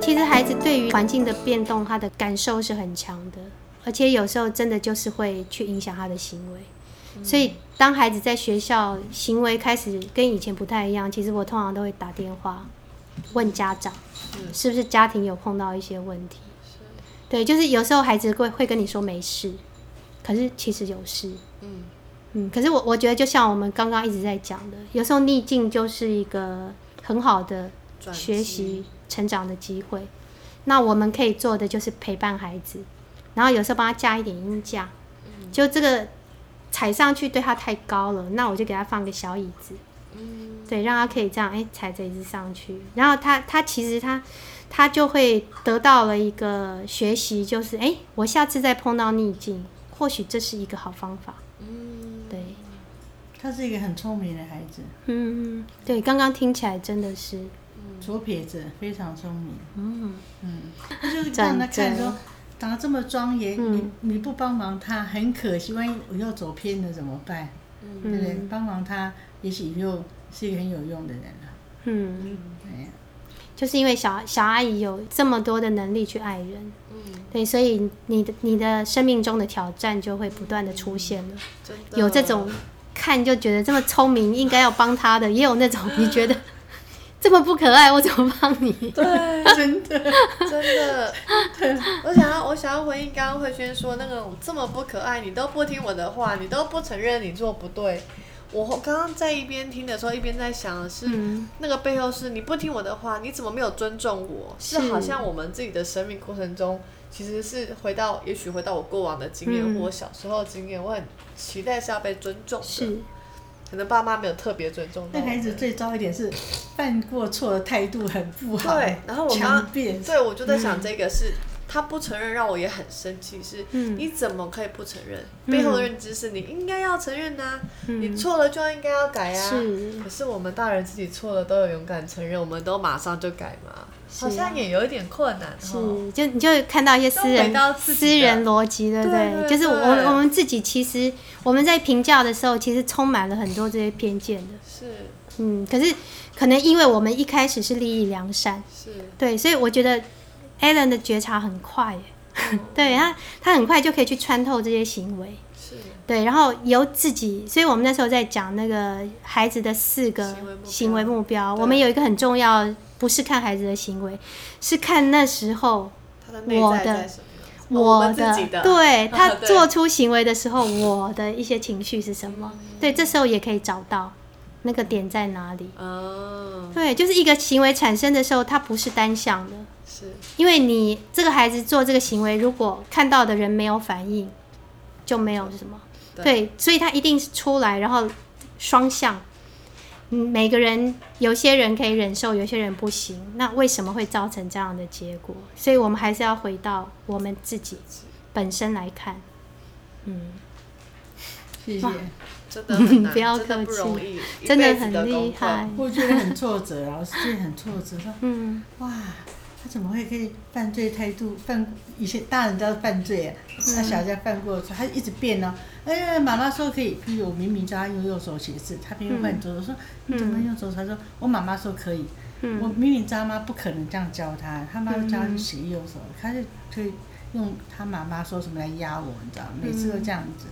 其实孩子对于环境的变动，他的感受是很强的，而且有时候真的就是会去影响他的行为。所以当孩子在学校行为开始跟以前不太一样，其实我通常都会打电话问家长，是不是家庭有碰到一些问题。对，就是有时候孩子会会跟你说没事，可是其实有事。嗯嗯，可是我我觉得就像我们刚刚一直在讲的，有时候逆境就是一个很好的学习成长的机会。那我们可以做的就是陪伴孩子，然后有时候帮他加一点音架，就这个踩上去对他太高了，那我就给他放个小椅子，嗯，对，让他可以这样哎踩着椅子上去，然后他他其实他。他就会得到了一个学习，就是哎，我下次再碰到逆境，或许这是一个好方法。嗯，对，他是一个很聪明的孩子。嗯，对，刚刚听起来真的是左撇子，非常聪明。嗯嗯，他就是让他看说，长得这么庄严，你你不帮忙他，很可惜，万一我又走偏了怎么办？对不对？帮忙他，也许又是一个很有用的人了。嗯，对。就是因为小小阿姨有这么多的能力去爱人，嗯，对，所以你的你的生命中的挑战就会不断的出现了。有这种看就觉得这么聪明，应该要帮他的，也有那种你觉得这么不可爱，我怎么帮你？对，真的，真的。我想要，我想要回应刚刚慧轩说那个这么不可爱，你都不听我的话，你都不承认你做不对。我刚刚在一边听的时候，一边在想的是，那个背后是你不听我的话，你怎么没有尊重我？是好像我们自己的生命过程中，其实是回到，也许回到我过往的经验或我小时候的经验，我很期待是要被尊重的，可能爸妈没有特别尊重。那孩子最糟一点是犯过错的态度很不好，对，然后我刚刚，对，我就在想这个是。他不承认，让我也很生气。是，你怎么可以不承认？背后的认知是你应该要承认呐，你错了就应该要改啊。是，可是我们大人自己错了都有勇敢承认，我们都马上就改嘛，好像也有一点困难。是，就你就看到一些私人私人逻辑，对不对？就是我我们自己其实我们在评价的时候，其实充满了很多这些偏见的。是，嗯，可是可能因为我们一开始是利益良善，是。对，所以我觉得。Alan 的觉察很快，对他，他很快就可以去穿透这些行为，是，对，然后由自己，所以我们那时候在讲那个孩子的四个行为目标，我们有一个很重要，不是看孩子的行为，是看那时候我的，我的，对 他做出行为的时候，我的一些情绪是什么？对，这时候也可以找到那个点在哪里。哦，对，就是一个行为产生的时候，它不是单向的。是因为你这个孩子做这个行为，如果看到的人没有反应，就没有什么。对，所以他一定是出来，然后双向。每个人有些人可以忍受，有些人不行。那为什么会造成这样的结果？所以我们还是要回到我们自己本身来看。嗯，谢谢，真的很 不要客气，真的很厉害。我觉得很挫折，老师觉得很挫折。说，嗯，哇。他怎么会可以犯罪态度犯？以前大人都要犯罪啊，他小家犯过错，他一直变呢。哎，妈妈说可以，譬如我明明叫他用右手写字，他偏用左手。说你怎么用左手？他说我妈妈说可以。我明明知道妈不可能这样教他，他妈教他写右手，他就可以用他妈妈说什么来压我，你知道每次都这样子。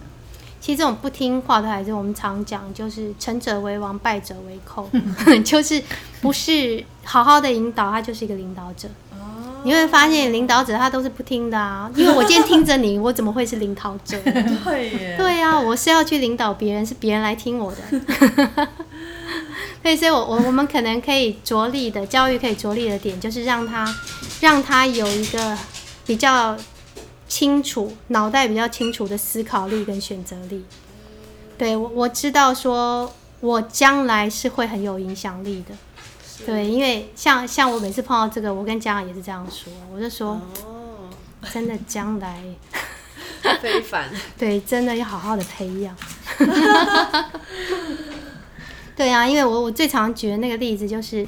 其实这种不听话的孩子，我们常讲就是成者为王，败者为寇，就是不是好好的引导，他就是一个领导者。哦，你会发现领导者他都是不听的啊，因为我今天听着你，我怎么会是领导者？对耶。对呀，我是要去领导别人，是别人来听我的。对，所以，我我我们可能可以着力的教育，可以着力的点，就是让他让他有一个比较。清楚，脑袋比较清楚的思考力跟选择力，对我我知道说，我将来是会很有影响力的，对，因为像像我每次碰到这个，我跟家长也是这样说，我就说，哦，真的将来 非凡，对，真的要好好的培养，对啊，因为我我最常举的那个例子就是。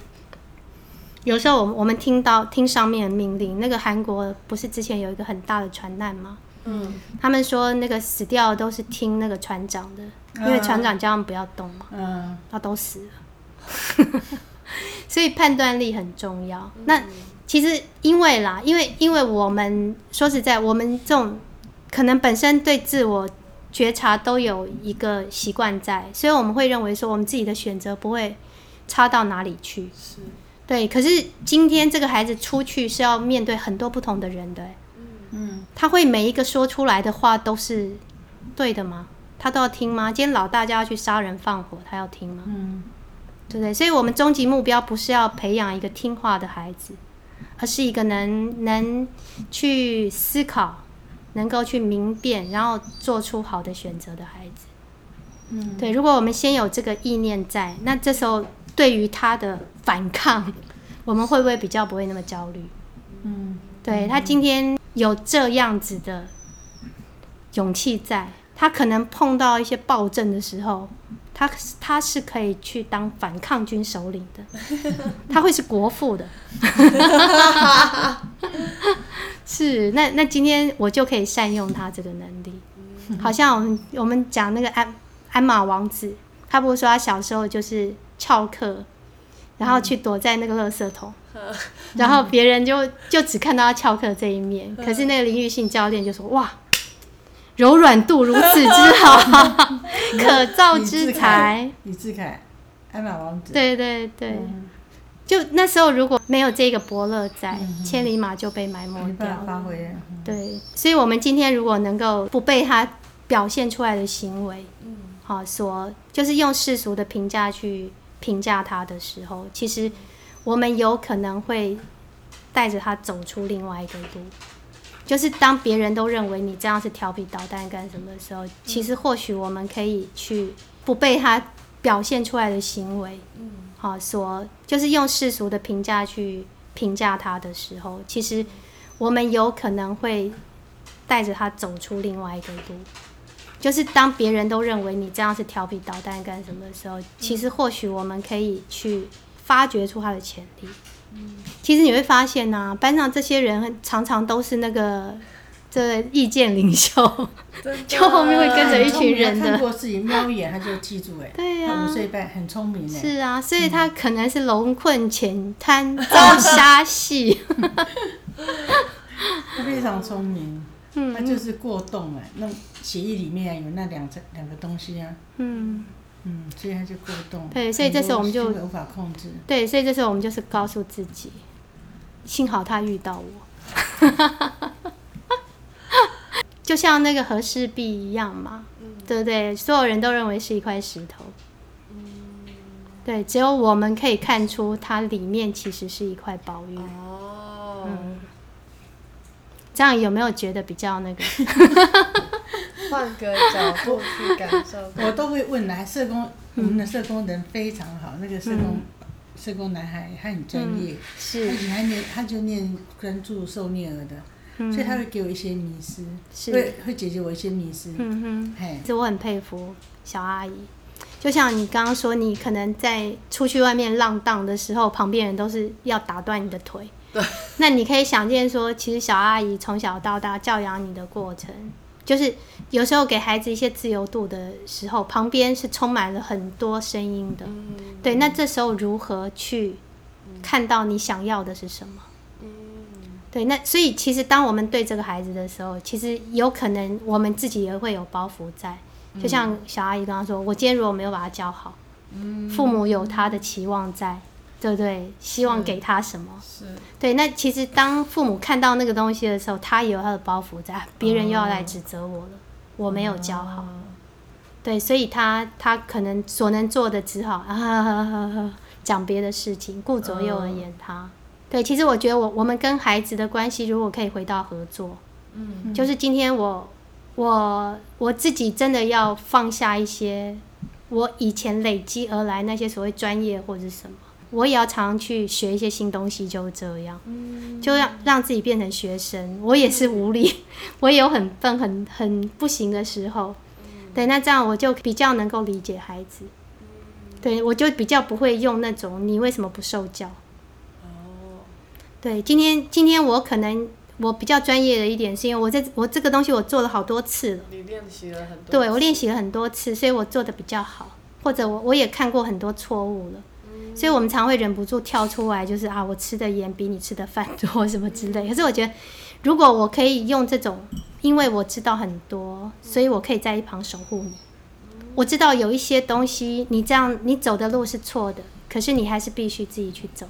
有时候我们我们听到听上面的命令，那个韩国不是之前有一个很大的船难吗？嗯，他们说那个死掉都是听那个船长的，因为船长叫他们不要动嘛，嗯，他都死了。所以判断力很重要。那其实因为啦，因为因为我们说实在，我们这种可能本身对自我觉察都有一个习惯在，所以我们会认为说，我们自己的选择不会差到哪里去。是，对，可是今天这个孩子出去是要面对很多不同的人的，嗯，他会每一个说出来的话都是对的吗？他都要听吗？今天老大家要去杀人放火，他要听吗？嗯，对不对？所以，我们终极目标不是要培养一个听话的孩子，而是一个能能去思考、能够去明辨，然后做出好的选择的孩子。嗯，对。如果我们先有这个意念在，那这时候对于他的反抗，我们会不会比较不会那么焦虑？嗯，对他今天有这样子的勇气在，他可能碰到一些暴政的时候，他他是可以去当反抗军首领的，他会是国父的。是，那那今天我就可以善用他这个能力。好像我们我们讲那个鞍鞍马王子，他不是说他小时候就是翘课，然后去躲在那个垃圾桶。然后别人就就只看到他翘课这一面，可是那个林玉信教练就说：“哇，柔软度如此之好，可造之材。李志凯，鞍马王”子，对对对，嗯。就那时候如果没有这个伯乐在，千里马就被埋没掉对，所以我们今天如果能够不被他表现出来的行为，嗯，好所就是用世俗的评价去评价他的时候，其实我们有可能会带着他走出另外一个路。就是当别人都认为你这样是调皮捣蛋干什么的时候，其实或许我们可以去不被他表现出来的行为，嗯，好所就是用世俗的评价去评价他的时候，其实我们有可能会带着他走出另外一个路。就是当别人都认为你这样是调皮捣蛋干什么的时候，其实或许我们可以去发掘出他的潜力。其实你会发现呢、班上这些人常常都是那个这意见领袖，就后面会跟着一群人的过自己瞄一眼他就记住哎。对呀、他五岁半很聪明哎。是啊，所以他可能是龙困浅滩 遭虾戏。他非常聪明，嗯他就是过动哎，那血液里面有那两层两个东西啊，嗯，嗯，所以他就过动。对所以这时候我们就无法控制。对，所以这时候我们就是告诉自己，幸好他遇到我，就像那个和氏璧一样嘛，对不对？所有人都认为是一块石头，对，只有我们可以看出它里面其实是一块宝玉。这样有没有觉得比较那个？换个角度去感受，我都会问来社工，我们的社工人非常好，那个社工、社工男孩他很专业，他是以前还念他就念专注受虐儿的，所以他会给我一些迷失，是会会解决我一些迷失。嗯哼。嘿，这我很佩服小阿姨。就像你刚刚说，你可能在出去外面浪荡的时候，旁边人都是要打断你的腿。对。那你可以想见说，其实小阿姨从小到大教养你的过程，就是有时候给孩子一些自由度的时候，旁边是充满了很多声音的。嗯对，那这时候如何去看到你想要的是什么？嗯对，那所以其实当我们对这个孩子的时候，其实有可能我们自己也会有包袱在。就像小阿姨刚刚说，我今天如果没有把他教好，父母有他的期望在，对不对？希望给他什么？是，对，那其实当父母看到那个东西的时候，他也有他的包袱在，别人又要来指责我了，我没有教好。对，所以他他可能所能做的只好啊讲别的事情，顾左右而言他。对，其实我觉得我我们跟孩子的关系，如果可以回到合作，嗯就是今天我我我自己真的要放下一些我以前累积而来那些所谓专业或者是什么，我也要常常去学一些新东西，就这样。嗯就让让自己变成学生，我也是无力，我也有很笨、很很不行的时候。对，那这样我就比较能够理解孩子。对，我就比较不会用那种你为什么不受教？哦，对，今天今天我可能我比较专业的一点，是因为我在我这个东西我做了好多次了，你练习了很多，对我练习了很多次，所以我做的比较好，或者我我也看过很多错误了。所以我们常会忍不住跳出来，就是啊，我吃的盐比你吃的饭多什么之类。可是我觉得，如果我可以用这种，因为我知道很多，所以我可以在一旁守护你。我知道有一些东西，你这样你走的路是错的，可是你还是必须自己去走。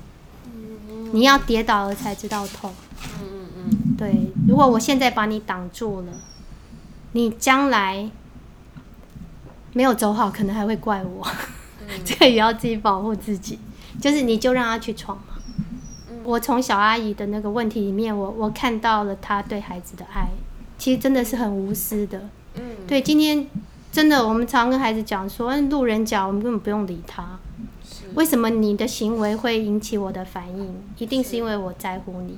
你要跌倒了才知道痛。嗯嗯嗯。对，如果我现在把你挡住了，你将来没有走好，可能还会怪我。这个也要自己保护自己，就是你就让他去闯嘛。我从小阿姨的那个问题里面，我我看到了她对孩子的爱，其实真的是很无私的。嗯，对，今天真的我们常跟孩子讲说，路人甲我们根本不用理他。为什么你的行为会引起我的反应？一定是因为我在乎你。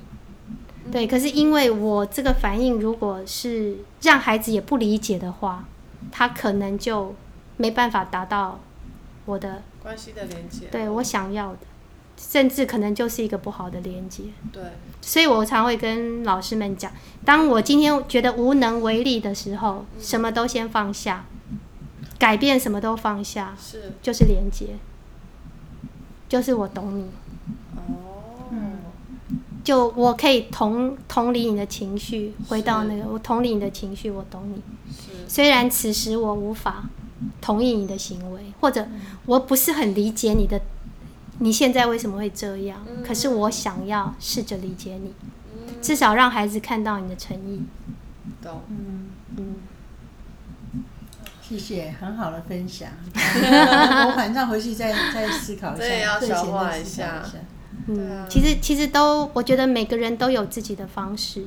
对，可是因为我这个反应，如果是让孩子也不理解的话，他可能就没办法达到。我的关系的连接，对我想要的，甚至可能就是一个不好的连接。对，所以我常会跟老师们讲，当我今天觉得无能为力的时候，什么都先放下，改变什么都放下，是，就是连接，就是我懂你。哦，嗯。就我可以同同理你的情绪，回到那个我同理你的情绪，我懂你。是，虽然此时我无法。同意你的行为，或者我不是很理解你的，你现在为什么会这样？可是我想要试着理解你，至少让孩子看到你的诚意。懂，嗯嗯，谢谢，很好的分享。我晚上回去再再思考一下，要消化一下。嗯，其实其实都，我觉得每个人都有自己的方式。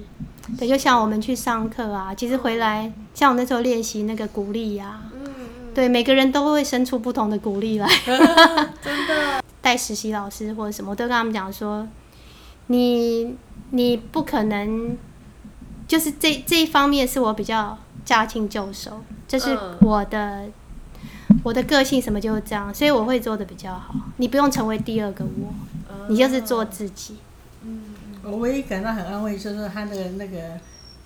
对，就像我们去上课啊，其实回来，像我那时候练习那个鼓励呀。对，每个人都会生出不同的鼓励来。真的，带实习老师或者什么，我都跟他们讲说，你你不可能，就是这这一方面是我比较驾轻就熟，这是我的我的个性，什么就是这样，所以我会做的比较好。你不用成为第二个我，你就是做自己。嗯，我唯一感到很安慰，就是他的那个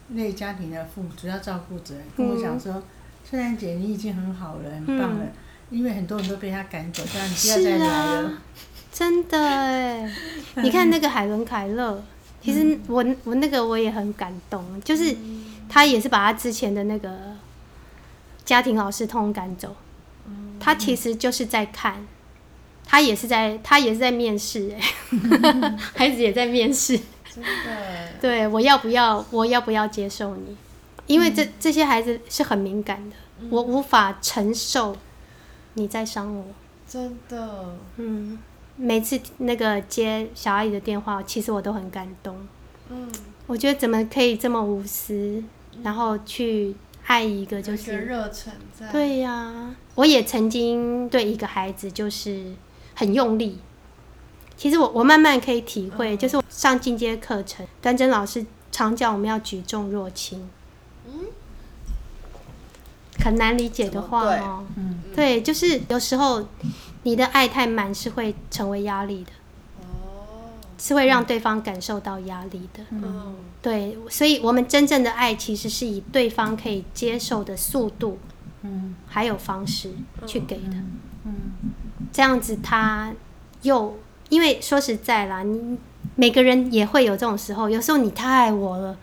那个家庭的父主要照顾者跟我讲说。翠兰姐，你已经很好了，很棒了，因为很多人都被他赶走，这样你不要再来了。真的哎，你看那个海伦凯勒，其实我我那个我也很感动，就是他也是把他之前的那个家庭老师通赶走，他其实就是在看，他也是在他也是在面试哎，孩子也在面试，真的，对我要不要我要不要接受你？因为这这些孩子是很敏感的，我无法承受你在伤我。真的。嗯，每次那个接小阿姨的电话，其实我都很感动。嗯，我觉得怎么可以这么无私，然后去爱一个就是热忱在。对呀，我也曾经对一个孩子就是很用力。其实我我慢慢可以体会，就是上进阶课程，端真老师常讲我们要举重若轻。很难理解的话哦，嗯，对，就是有时候你的爱太满是会成为压力的，哦，是会让对方感受到压力的，嗯，对，所以我们真正的爱其实是以对方可以接受的速度，嗯，还有方式去给的，嗯，这样子他又因为说实在啦，你每个人也会有这种时候，有时候你太爱我了，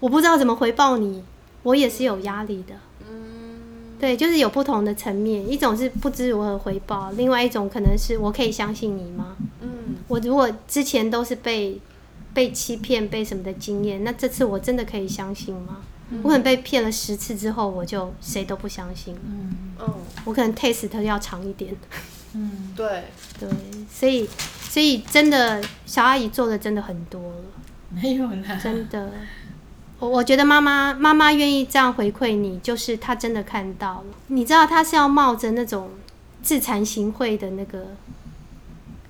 我不知道怎么回报你。我也是有压力的，嗯，对，就是有不同的层面，一种是不知如何回报，另外一种可能是我可以相信你吗？嗯，我如果之前都是被被欺骗、被什么的经验，那这次我真的可以相信吗？我可能被骗了十次之后，我就谁都不相信了。嗯，哦，我可能 taste 要长一点。嗯，对对，所以所以真的小阿姨做的真的很多了，没有啦，真的。我我觉得妈妈妈妈愿意这样回馈你，就是她真的看到了。你知道她是要冒着那种自惭形秽的那个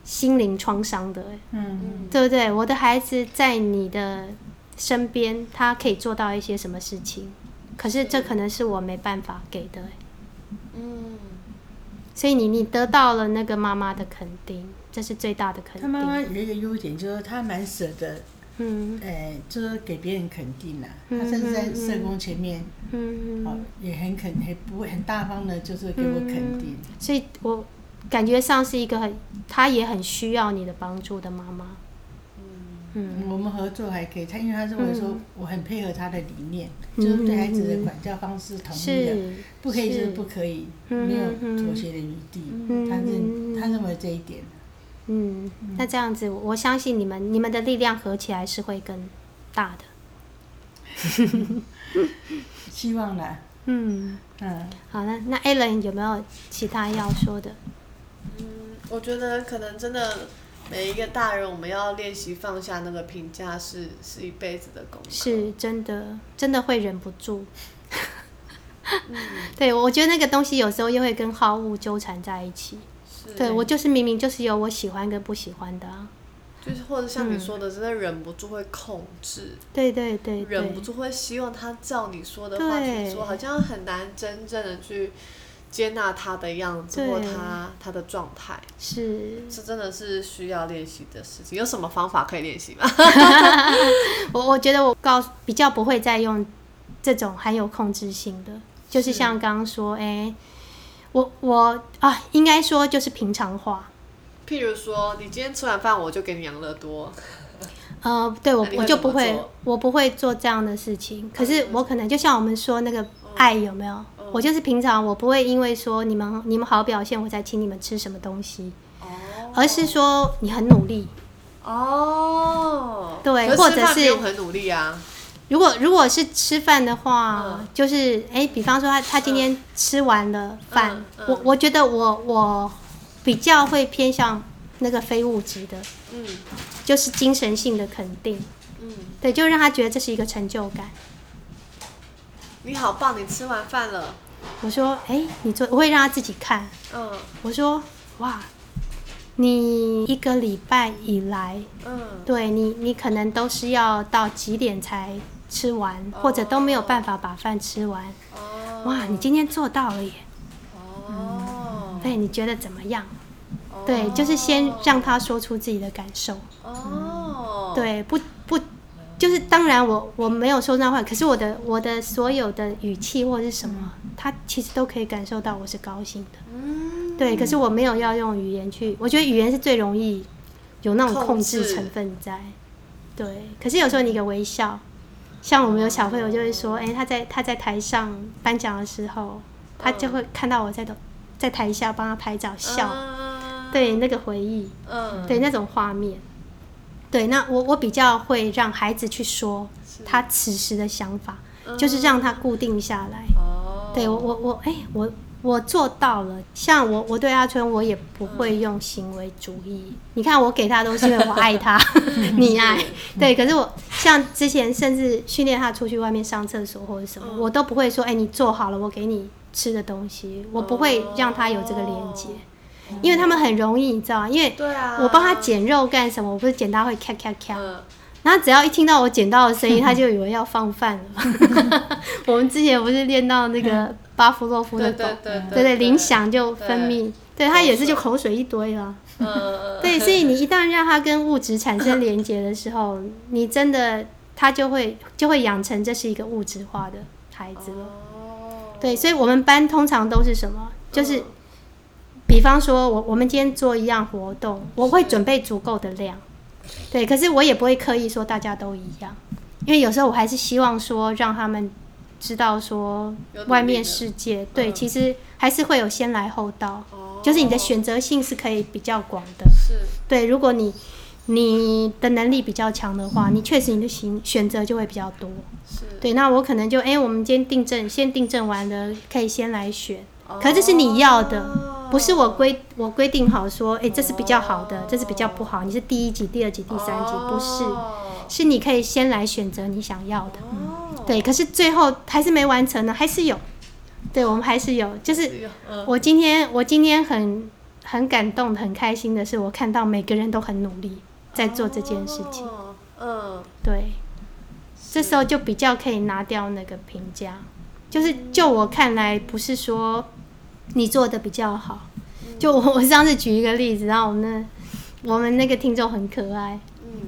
心灵创伤的，嗯，对不对？我的孩子在你的身边，他可以做到一些什么事情？可是这可能是我没办法给的，嗯。所以你你得到了那个妈妈的肯定，这是最大的肯定。他妈妈有一个优点，就是她蛮舍得。嗯，哎，就是给别人肯定啦。他甚至在社工前面，嗯，哦，也很肯，很不会很大方的，就是给我肯定。所以我感觉上是一个很，他也很需要你的帮助的妈妈。嗯，我们合作还可以。他因为他认为说我很配合他的理念，就是对孩子的管教方式同意的，不可以就是不可以，没有妥协的余地。他认他认为这一点。嗯，那这样子，我相信你们你们的力量合起来是会更大的。希望呢。嗯嗯，好，那那 Alan 有没有其他要说的？嗯，我觉得可能真的。每一个大人，我们要练习放下那个评价，是是一辈子的功课。是真的，真的会忍不住。对，我觉得那个东西有时候又会跟好恶纠缠在一起。对我就是明明就是有我喜欢跟不喜欢的啊。就是或者像你说的，真的忍不住会控制。对对对。忍不住会希望他照你说的话去做，好像很难真正的去。接纳他的样子或他他的状态，是是真的是需要练习的事情。有什么方法可以练习吗？我我觉得我告比较不会再用这种含有控制性的，就是像刚刚说，哎，我我啊，应该说就是平常话。譬如说，你今天吃完饭，我就给你养乐多。呃，对我 我就不会，我不会做这样的事情。可是我可能就像我们说那个爱有没有？我就是平常我不会因为说你们你们好表现，我才请你们吃什么东西，而是说你很努力。哦，对，或者是很努力啊。如果如果是吃饭的话，就是哎，比方说他他今天吃完了饭，我我觉得我我比较会偏向那个非物质的，嗯，就是精神性的肯定，嗯，对，就让他觉得这是一个成就感。你好棒！你吃完饭了。我说：“哎，你做我会让他自己看。”嗯。我说：“哇，你一个礼拜以来，嗯，对你，你可能都是要到几点才吃完，或者都没有办法把饭吃完。哦。哇，你今天做到了耶！哦。对，你觉得怎么样？对，就是先让他说出自己的感受。哦。对，不不。就是当然，我我没有说那话，可是我的我的所有的语气或者是什么，他其实都可以感受到我是高兴的。嗯，对，可是我没有要用语言去，我觉得语言是最容易有那种控制成分在。对，可是有时候你一个微笑，像我们有小朋友就会说，哎，他在他在台上颁奖的时候，他就会看到我在的在台下帮他拍照笑，对那个回忆，嗯，对那种画面。对，那我我比较会让孩子去说他此时的想法，就是让他固定下来。哦，对我我我哎，我我做到了。像我我对阿春，我也不会用行为主义。你看我给他东西，因为我爱他，你爱。对，可是我像之前甚至训练他出去外面上厕所或者什么，我都不会说，哎，你做好了，我给你吃的东西，我不会让他有这个连接。因为他们很容易，你知道吗？因为我帮他捡肉干什么，我不是捡他会咔咔咔，然后只要一听到我剪刀的声音，他就以为要放饭了。我们之前不是练到那个巴甫洛夫的狗，对对，铃响就分泌，对。它也是就口水一堆了。对，所以你一旦让它跟物质产生连接的时候，你真的它就会就会养成这是一个物质化的孩子了。对，所以我们班通常都是什么，就是。比方说，我我们今天做一样活动，我会准备足够的量，对，可是我也不会刻意说大家都一样，因为有时候我还是希望说让他们知道说外面世界，对，其实还是会有先来后到，就是你的选择性是可以比较广的，是，对，如果你你的能力比较强的话，你确实你的选选择就会比较多，是。对，那我可能就哎，我们今天订正，先订正完了，可以先来选，可这是你要的。不是我规我规定好说，哎，这是比较好的，这是比较不好。你是第一集、第二集、第三集，不是，是你可以先来选择你想要的。对，可是最后还是没完成呢，还是有。对，我们还是有。就是我今天我今天很很感动、很开心的是，我看到每个人都很努力在做这件事情。嗯，对。这时候就比较可以拿掉那个评价，就是就我看来，不是说。你做的比较好，就我我上次举一个例子，然后我们那我们那个听众很可爱，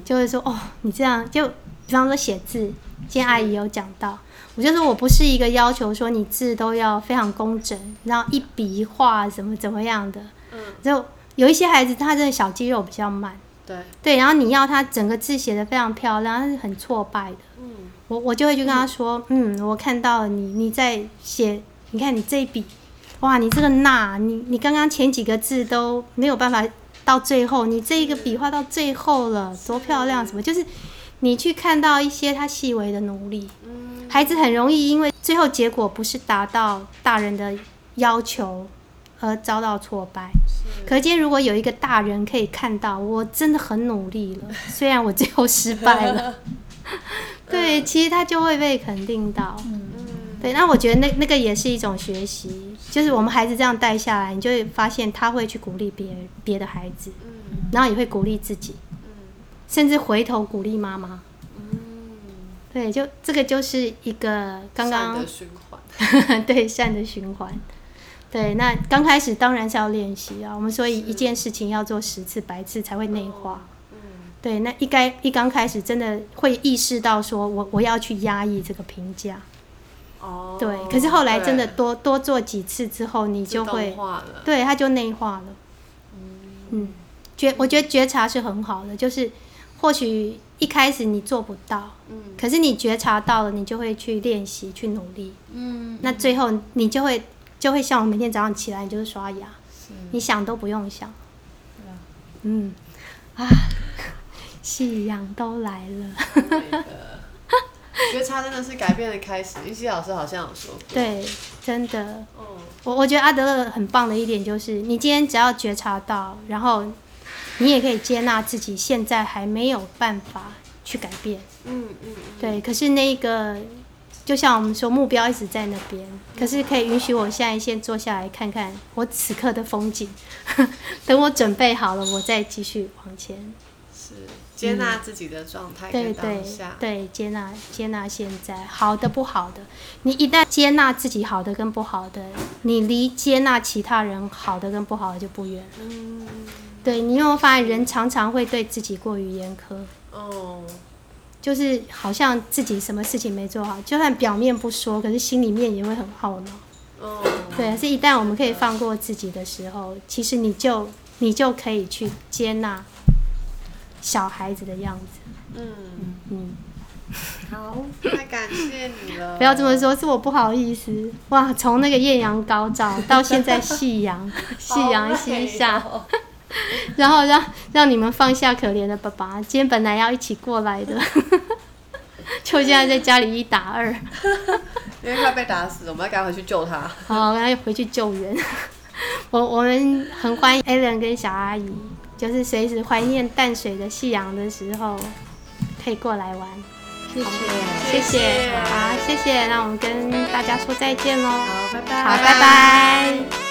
就会说哦，你这样就比方说写字，今天阿姨有讲到，我就说我不是一个要求说你字都要非常工整，然后一笔一画怎么怎么样的，嗯，就有一些孩子他的小肌肉比较慢，对，对，然后你要他整个字写的非常漂亮，他是很挫败的。嗯我我就会去跟他说，嗯，我看到你你在写，你看你这一笔，哇，你这个捺，你你刚刚前几个字都没有办法到最后，你这一个笔画到最后了，多漂亮！什么就是你去看到一些他细微的努力，嗯。孩子很容易因为最后结果不是达到大人的要求而遭到挫败。可见，如果有一个大人可以看到我真的很努力了，虽然我最后失败了，对，其实他就会被肯定到。嗯。对，那我觉得那那个也是一种学习，就是我们孩子这样带下来，你就会发现他会去鼓励别人别的孩子，嗯。然后也会鼓励自己，甚至回头鼓励妈妈。嗯，对，就这个就是一个刚刚善的循环，对善的循环。对，那刚开始当然是要练习啊。我们说一一件事情要做十次、百次才会内化。嗯对，那一该一刚开始真的会意识到说我我要去压抑这个评价。哦，对，可是后来真的多多做几次之后，你就会，对它就内化了。嗯，觉我觉得觉察是很好的，就是或许一开始你做不到，嗯。可是你觉察到了，你就会去练习去努力。嗯，那最后你就会就会像我每天早上起来，你就是刷牙，你想都不用想。嗯。啊，夕阳都来了。那个觉察真的是改变的开始。玉溪老师好像有说过，对，真的，哦我我觉得阿德勒很棒的一点就是，你今天只要觉察到，然后你也可以接纳自己现在还没有办法去改变。嗯嗯对，可是那个就像我们说，目标一直在那边，可是可以允许我现在先坐下来看看我此刻的风景，等我准备好了，我再继续往前。是接纳自己的状态跟对对接纳接纳现在好的不好的，你一旦接纳自己好的跟不好的，你离接纳其他人好的跟不好的就不远了。嗯对你有没有发现，人常常会对自己过于严苛，哦，就是好像自己什么事情没做好，就算表面不说，可是心里面也会很懊恼。哦，对，是一旦我们可以放过自己的时候，其实你就你就可以去接纳小孩子的样子。嗯，嗯，好，太感谢你了，不要这么说，是我不好意思。哇，从那个艳阳高照到现在夕阳，夕阳西下，然后让让你们放下可怜的爸爸。今天本来要一起过来的，就现在在家里一打二。因为快被打死，我们要赶快回去救他。好，然后回去救援。我我们很欢迎 Allen 跟小阿姨，就是随时怀念淡水的夕阳的时候，可以过来玩。谢谢。谢谢谢好，谢谢。那我们跟大家说再见喽。好，拜拜。好，拜拜。